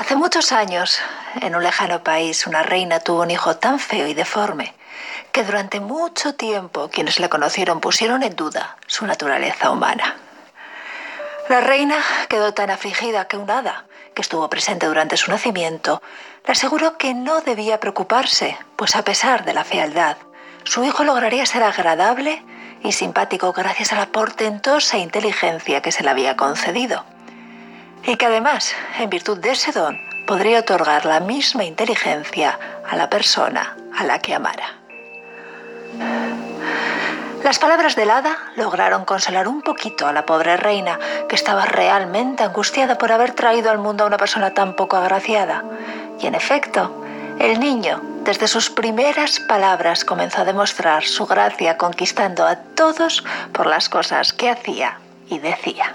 Hace muchos años, en un lejano país, una reina tuvo un hijo tan feo y deforme que durante mucho tiempo quienes le conocieron pusieron en duda su naturaleza humana. La reina quedó tan afligida que un hada, que estuvo presente durante su nacimiento, le aseguró que no debía preocuparse, pues a pesar de la fealdad, su hijo lograría ser agradable y simpático gracias a la portentosa inteligencia que se le había concedido y que además, en virtud de ese don, podría otorgar la misma inteligencia a la persona a la que amara. Las palabras del hada lograron consolar un poquito a la pobre reina, que estaba realmente angustiada por haber traído al mundo a una persona tan poco agraciada. Y en efecto, el niño, desde sus primeras palabras, comenzó a demostrar su gracia conquistando a todos por las cosas que hacía y decía.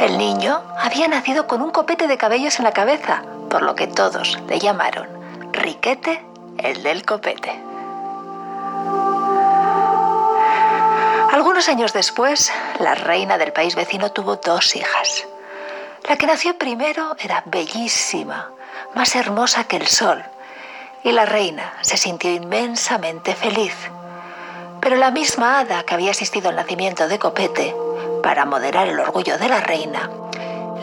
El niño había nacido con un copete de cabellos en la cabeza, por lo que todos le llamaron Riquete el del copete. Algunos años después, la reina del país vecino tuvo dos hijas. La que nació primero era bellísima, más hermosa que el sol, y la reina se sintió inmensamente feliz. Pero la misma hada que había asistido al nacimiento de Copete para moderar el orgullo de la reina,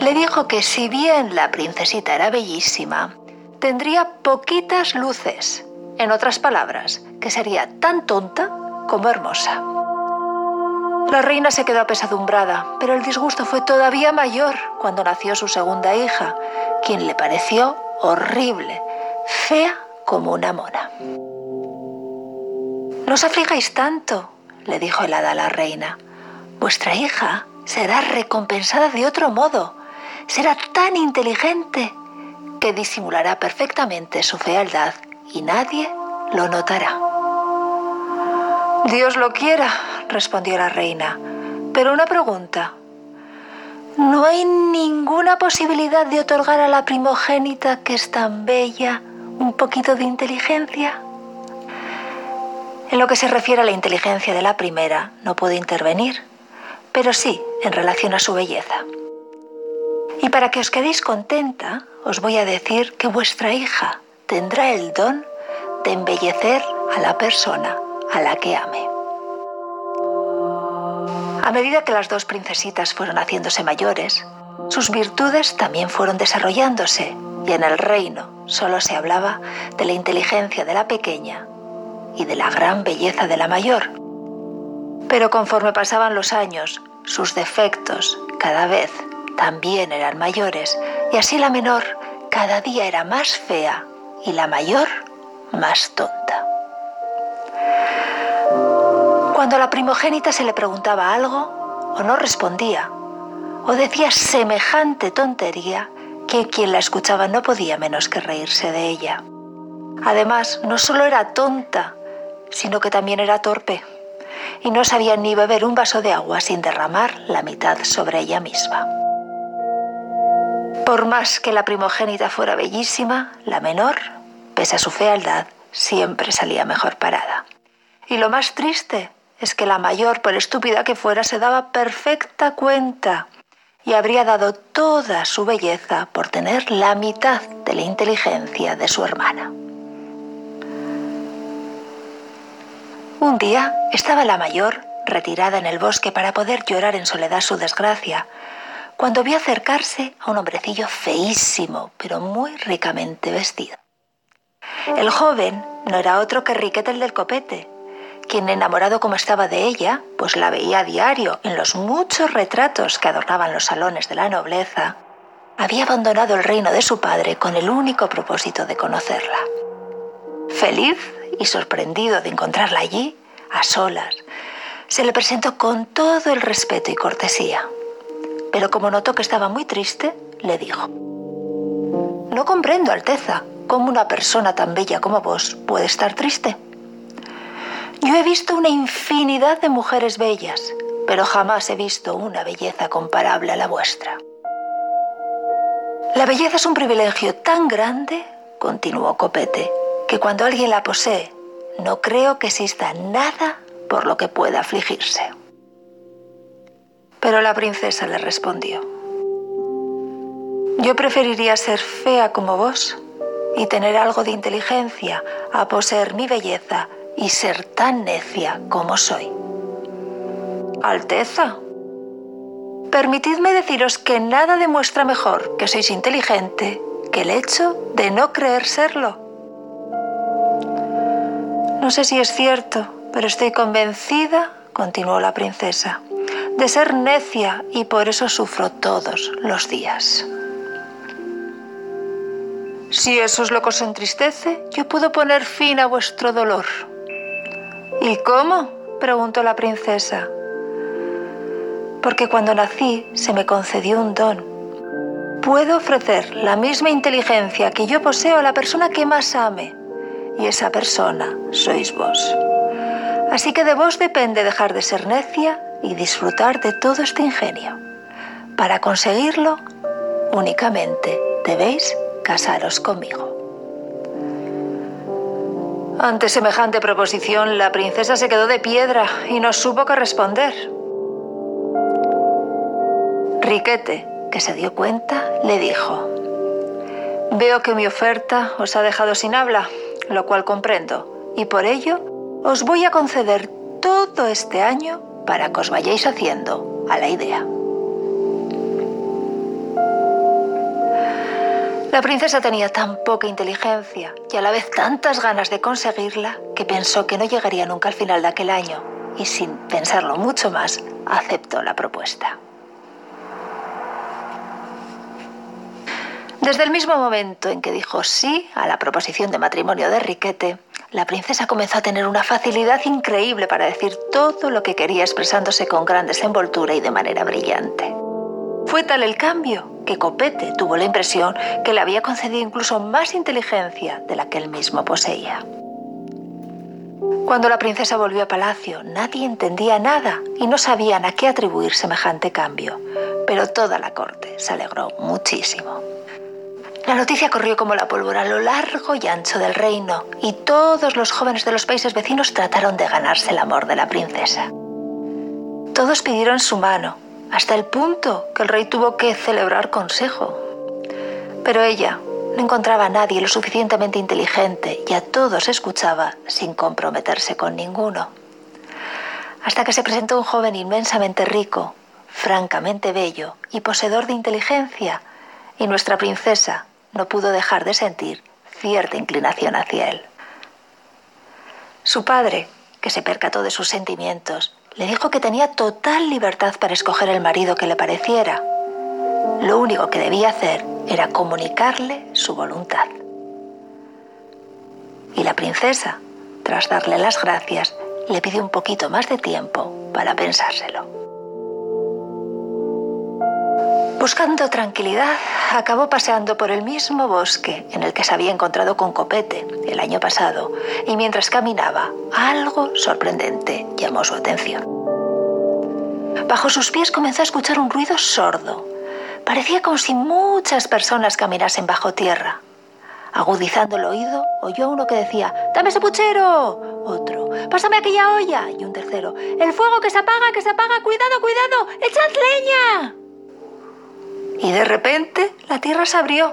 le dijo que si bien la princesita era bellísima, tendría poquitas luces. En otras palabras, que sería tan tonta como hermosa. La reina se quedó apesadumbrada, pero el disgusto fue todavía mayor cuando nació su segunda hija, quien le pareció horrible, fea como una mona. No os afligáis tanto, le dijo el hada a la reina. Vuestra hija será recompensada de otro modo. Será tan inteligente que disimulará perfectamente su fealdad y nadie lo notará. Dios lo quiera, respondió la reina. Pero una pregunta. ¿No hay ninguna posibilidad de otorgar a la primogénita que es tan bella un poquito de inteligencia? En lo que se refiere a la inteligencia de la primera, no puedo intervenir, pero sí en relación a su belleza. Y para que os quedéis contenta, os voy a decir que vuestra hija tendrá el don de embellecer a la persona a la que ame. A medida que las dos princesitas fueron haciéndose mayores, sus virtudes también fueron desarrollándose y en el reino solo se hablaba de la inteligencia de la pequeña y de la gran belleza de la mayor. Pero conforme pasaban los años, sus defectos cada vez también eran mayores y así la menor cada día era más fea y la mayor más tonta. Cuando a la primogénita se le preguntaba algo, o no respondía, o decía semejante tontería que quien la escuchaba no podía menos que reírse de ella. Además, no solo era tonta, sino que también era torpe y no sabía ni beber un vaso de agua sin derramar la mitad sobre ella misma. Por más que la primogénita fuera bellísima, la menor, pese a su fealdad, siempre salía mejor parada. Y lo más triste es que la mayor, por estúpida que fuera, se daba perfecta cuenta y habría dado toda su belleza por tener la mitad de la inteligencia de su hermana. Un día estaba la mayor retirada en el bosque para poder llorar en soledad su desgracia, cuando vio acercarse a un hombrecillo feísimo, pero muy ricamente vestido. El joven no era otro que Riquete el del copete, quien enamorado como estaba de ella, pues la veía a diario en los muchos retratos que adornaban los salones de la nobleza, había abandonado el reino de su padre con el único propósito de conocerla. Feliz y sorprendido de encontrarla allí, a solas, se le presentó con todo el respeto y cortesía. Pero como notó que estaba muy triste, le dijo, No comprendo, Alteza, cómo una persona tan bella como vos puede estar triste. Yo he visto una infinidad de mujeres bellas, pero jamás he visto una belleza comparable a la vuestra. La belleza es un privilegio tan grande, continuó Copete, que cuando alguien la posee, no creo que exista nada por lo que pueda afligirse. Pero la princesa le respondió, Yo preferiría ser fea como vos y tener algo de inteligencia a poseer mi belleza y ser tan necia como soy. Alteza, permitidme deciros que nada demuestra mejor que sois inteligente que el hecho de no creer serlo. No sé si es cierto, pero estoy convencida, continuó la princesa, de ser necia y por eso sufro todos los días. Si eso es lo que os entristece, yo puedo poner fin a vuestro dolor. ¿Y cómo? preguntó la princesa. Porque cuando nací se me concedió un don. Puedo ofrecer la misma inteligencia que yo poseo a la persona que más ame. Y esa persona sois vos. Así que de vos depende dejar de ser necia y disfrutar de todo este ingenio. Para conseguirlo, únicamente debéis casaros conmigo. Ante semejante proposición, la princesa se quedó de piedra y no supo qué responder. Riquete, que se dio cuenta, le dijo, Veo que mi oferta os ha dejado sin habla, lo cual comprendo, y por ello os voy a conceder todo este año para que os vayáis haciendo a la idea. La princesa tenía tan poca inteligencia y a la vez tantas ganas de conseguirla que pensó que no llegaría nunca al final de aquel año y sin pensarlo mucho más aceptó la propuesta. Desde el mismo momento en que dijo sí a la proposición de matrimonio de Riquete, la princesa comenzó a tener una facilidad increíble para decir todo lo que quería expresándose con gran desenvoltura y de manera brillante. Fue tal el cambio que Copete tuvo la impresión que le había concedido incluso más inteligencia de la que él mismo poseía. Cuando la princesa volvió a palacio, nadie entendía nada y no sabían a qué atribuir semejante cambio, pero toda la corte se alegró muchísimo. La noticia corrió como la pólvora a lo largo y ancho del reino y todos los jóvenes de los países vecinos trataron de ganarse el amor de la princesa. Todos pidieron su mano hasta el punto que el rey tuvo que celebrar consejo. Pero ella no encontraba a nadie lo suficientemente inteligente y a todos escuchaba sin comprometerse con ninguno. Hasta que se presentó un joven inmensamente rico, francamente bello y poseedor de inteligencia, y nuestra princesa no pudo dejar de sentir cierta inclinación hacia él. Su padre, que se percató de sus sentimientos, le dijo que tenía total libertad para escoger el marido que le pareciera. Lo único que debía hacer era comunicarle su voluntad. Y la princesa, tras darle las gracias, le pidió un poquito más de tiempo para pensárselo. Buscando tranquilidad, acabó paseando por el mismo bosque en el que se había encontrado con Copete el año pasado, y mientras caminaba, algo sorprendente llamó su atención. Bajo sus pies comenzó a escuchar un ruido sordo. Parecía como si muchas personas caminasen bajo tierra. Agudizando el oído, oyó uno que decía, ¡Dame ese puchero! Otro, ¡Pásame aquella olla! Y un tercero, ¡El fuego que se apaga, que se apaga! ¡Cuidado, cuidado! ¡Echad leña! Y de repente la tierra se abrió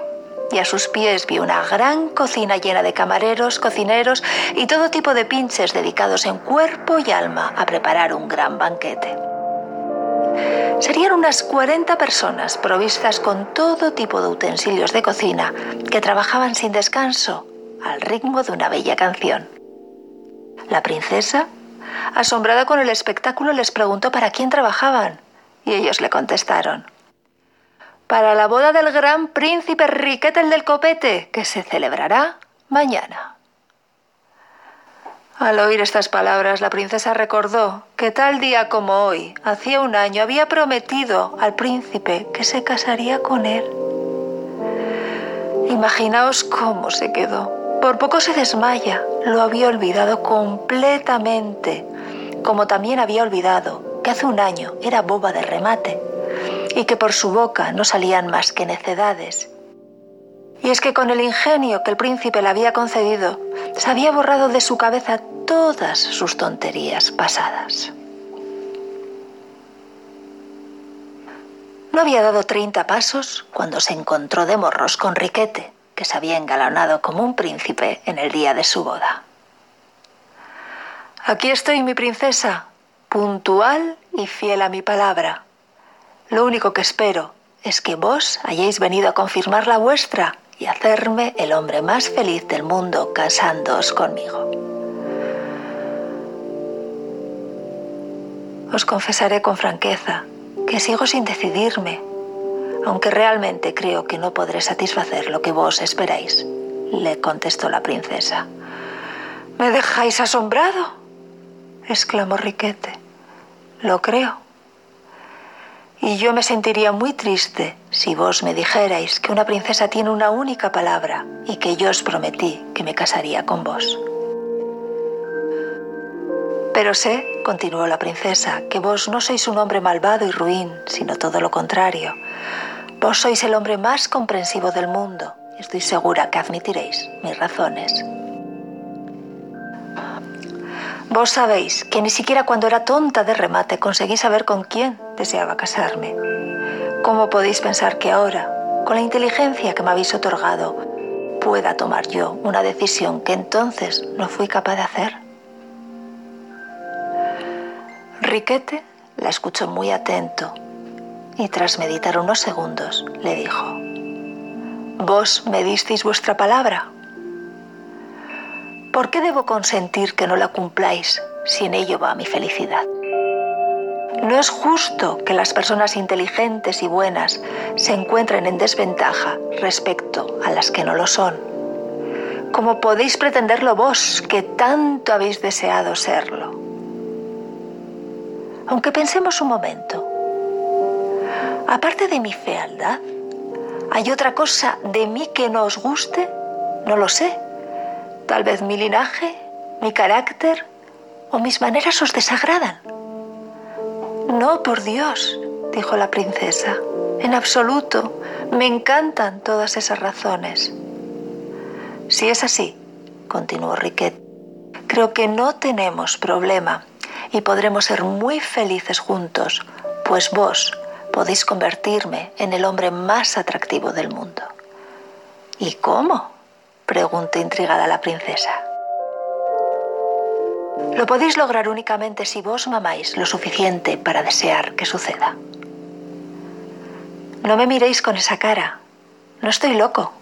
y a sus pies vio una gran cocina llena de camareros, cocineros y todo tipo de pinches dedicados en cuerpo y alma a preparar un gran banquete. Serían unas 40 personas provistas con todo tipo de utensilios de cocina que trabajaban sin descanso al ritmo de una bella canción. La princesa, asombrada con el espectáculo, les preguntó para quién trabajaban y ellos le contestaron, para la boda del gran príncipe Riquete del Copete, que se celebrará mañana. Al oír estas palabras, la princesa recordó que tal día como hoy, hacía un año, había prometido al príncipe que se casaría con él. Imaginaos cómo se quedó. Por poco se desmaya. Lo había olvidado completamente, como también había olvidado que hace un año era boba de remate y que por su boca no salían más que necedades. Y es que con el ingenio que el príncipe le había concedido, se había borrado de su cabeza todas sus tonterías pasadas. No había dado treinta pasos cuando se encontró de morros con Riquete, que se había engalanado como un príncipe en el día de su boda. Aquí estoy, mi princesa, puntual y fiel a mi palabra. Lo único que espero es que vos hayáis venido a confirmar la vuestra y hacerme el hombre más feliz del mundo casándoos conmigo. Os confesaré con franqueza que sigo sin decidirme, aunque realmente creo que no podré satisfacer lo que vos esperáis, le contestó la princesa. ¿Me dejáis asombrado? exclamó Riquete. Lo creo. Y yo me sentiría muy triste si vos me dijerais que una princesa tiene una única palabra y que yo os prometí que me casaría con vos. Pero sé, continuó la princesa, que vos no sois un hombre malvado y ruin, sino todo lo contrario. Vos sois el hombre más comprensivo del mundo estoy segura que admitiréis mis razones. Vos sabéis que ni siquiera cuando era tonta de remate conseguí saber con quién deseaba casarme. ¿Cómo podéis pensar que ahora, con la inteligencia que me habéis otorgado, pueda tomar yo una decisión que entonces no fui capaz de hacer? Riquete la escuchó muy atento y tras meditar unos segundos le dijo, ¿Vos me disteis vuestra palabra? ¿Por qué debo consentir que no la cumpláis si en ello va mi felicidad? No es justo que las personas inteligentes y buenas se encuentren en desventaja respecto a las que no lo son. ¿Cómo podéis pretenderlo vos, que tanto habéis deseado serlo? Aunque pensemos un momento, aparte de mi fealdad, ¿hay otra cosa de mí que no os guste? No lo sé. Tal vez mi linaje, mi carácter o mis maneras os desagradan. No, por Dios, dijo la princesa. En absoluto, me encantan todas esas razones. Si es así, continuó Riquet, creo que no tenemos problema y podremos ser muy felices juntos, pues vos podéis convertirme en el hombre más atractivo del mundo. ¿Y cómo? Preguntó intrigada la princesa. Lo podéis lograr únicamente si vos mamáis lo suficiente para desear que suceda. No me miréis con esa cara. No estoy loco.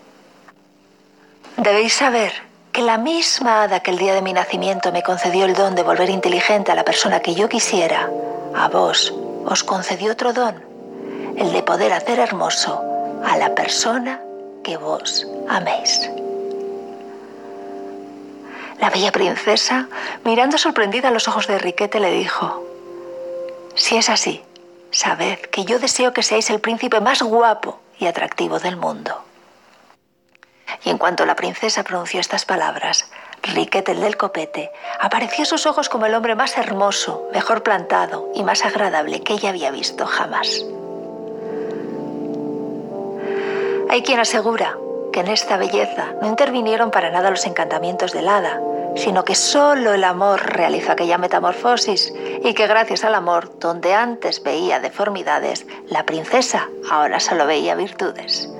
Debéis saber que la misma hada que el día de mi nacimiento me concedió el don de volver inteligente a la persona que yo quisiera, a vos os concedió otro don, el de poder hacer hermoso a la persona que vos améis. La bella princesa, mirando sorprendida a los ojos de Enriquete, le dijo, Si es así, sabed que yo deseo que seáis el príncipe más guapo y atractivo del mundo. Y en cuanto la princesa pronunció estas palabras, Riquete el del copete apareció a sus ojos como el hombre más hermoso, mejor plantado y más agradable que ella había visto jamás. Hay quien asegura que en esta belleza no intervinieron para nada los encantamientos del hada, sino que solo el amor realizó aquella metamorfosis y que gracias al amor, donde antes veía deformidades, la princesa ahora solo veía virtudes.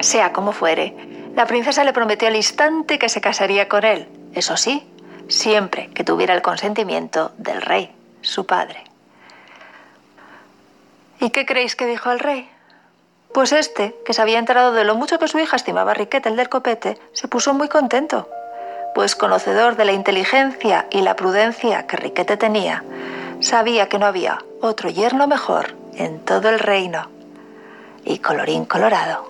Sea como fuere, la princesa le prometió al instante que se casaría con él, eso sí, siempre que tuviera el consentimiento del rey, su padre. ¿Y qué creéis que dijo el rey? Pues este, que se había enterado de lo mucho que su hija estimaba a Riquete el del copete, se puso muy contento, pues conocedor de la inteligencia y la prudencia que Riquete tenía, sabía que no había otro yerno mejor en todo el reino. Y colorín colorado,